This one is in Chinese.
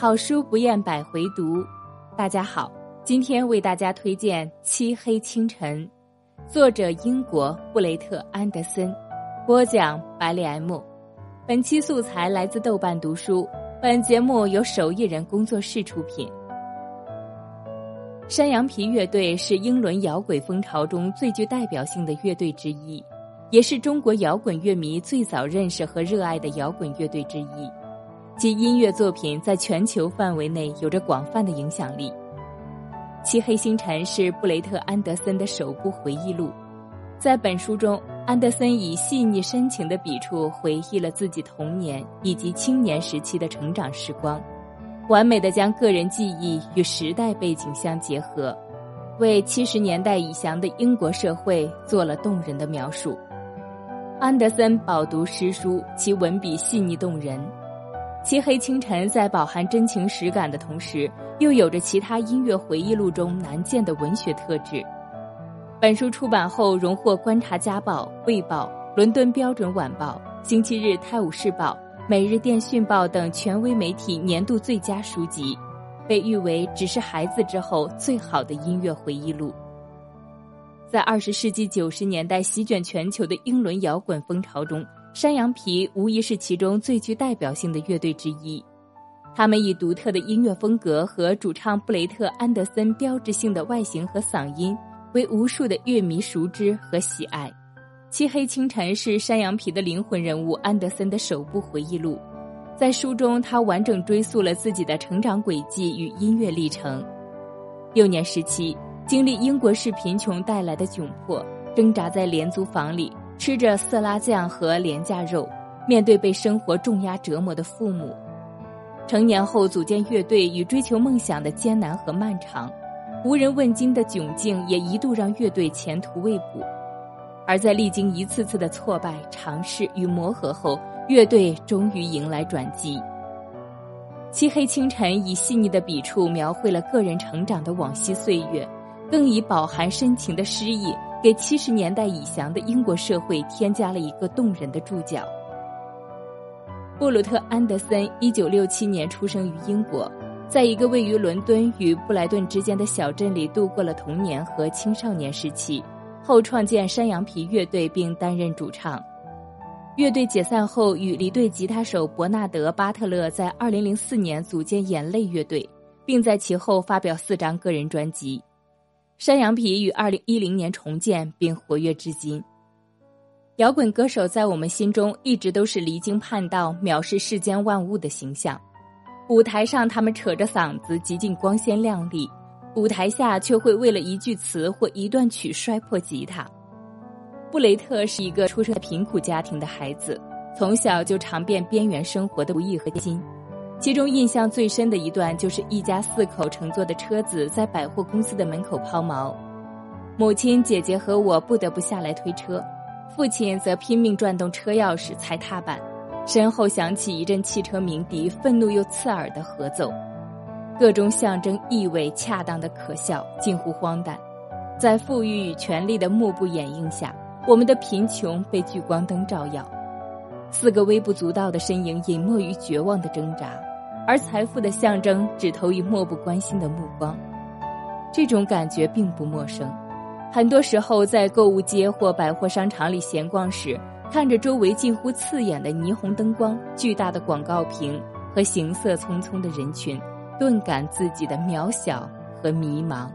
好书不厌百回读。大家好，今天为大家推荐《漆黑清晨》，作者英国布雷特·安德森，播讲百里 M。本期素材来自豆瓣读书。本节目由手艺人工作室出品。山羊皮乐队是英伦摇滚风潮中最具代表性的乐队之一，也是中国摇滚乐迷最早认识和热爱的摇滚乐队之一。其音乐作品在全球范围内有着广泛的影响力。《漆黑星辰》是布雷特·安德森的首部回忆录，在本书中，安德森以细腻深情的笔触回忆了自己童年以及青年时期的成长时光，完美的将个人记忆与时代背景相结合，为七十年代以降的英国社会做了动人的描述。安德森饱读诗书，其文笔细腻动人。《漆黑清晨》在饱含真情实感的同时，又有着其他音乐回忆录中难见的文学特质。本书出版后，荣获《观察家报》《卫报》《伦敦标准晚报》《星期日泰晤士报》《每日电讯报》等权威媒体年度最佳书籍，被誉为“只是孩子之后最好的音乐回忆录”。在二十世纪九十年代席卷全球的英伦摇滚风潮中。山羊皮无疑是其中最具代表性的乐队之一，他们以独特的音乐风格和主唱布雷特·安德森标志性的外形和嗓音，为无数的乐迷熟知和喜爱。《漆黑清晨》是山羊皮的灵魂人物安德森的首部回忆录，在书中，他完整追溯了自己的成长轨迹与音乐历程。幼年时期，经历英国式贫穷带来的窘迫，挣扎在廉租房里。吃着色拉酱和廉价肉，面对被生活重压折磨的父母，成年后组建乐队与追求梦想的艰难和漫长，无人问津的窘境也一度让乐队前途未卜。而在历经一次次的挫败、尝试与磨合后，乐队终于迎来转机。《漆黑清晨》以细腻的笔触描绘了个人成长的往昔岁月，更以饱含深情的诗意。给七十年代已降的英国社会添加了一个动人的注脚。布鲁特·安德森一九六七年出生于英国，在一个位于伦敦与布莱顿之间的小镇里度过了童年和青少年时期，后创建山羊皮乐队并担任主唱。乐队解散后，与离队吉他手伯纳德·巴特勒在二零零四年组建眼泪乐队，并在其后发表四张个人专辑。山羊皮于二零一零年重建并活跃至今。摇滚歌手在我们心中一直都是离经叛道、藐视世间万物的形象。舞台上他们扯着嗓子，极尽光鲜亮丽；舞台下却会为了一句词或一段曲摔破吉他。布雷特是一个出生在贫苦家庭的孩子，从小就尝遍边缘生活的不易和艰辛。其中印象最深的一段，就是一家四口乘坐的车子在百货公司的门口抛锚，母亲、姐姐和我不得不下来推车，父亲则拼命转动车钥匙踩踏板，身后响起一阵汽车鸣笛，愤怒又刺耳的合奏，各种象征意味恰当的可笑，近乎荒诞。在富裕与权力的幕布掩映下，我们的贫穷被聚光灯照耀，四个微不足道的身影隐没于绝望的挣扎。而财富的象征只投以漠不关心的目光，这种感觉并不陌生。很多时候，在购物街或百货商场里闲逛时，看着周围近乎刺眼的霓虹灯光、巨大的广告屏和行色匆匆的人群，顿感自己的渺小和迷茫。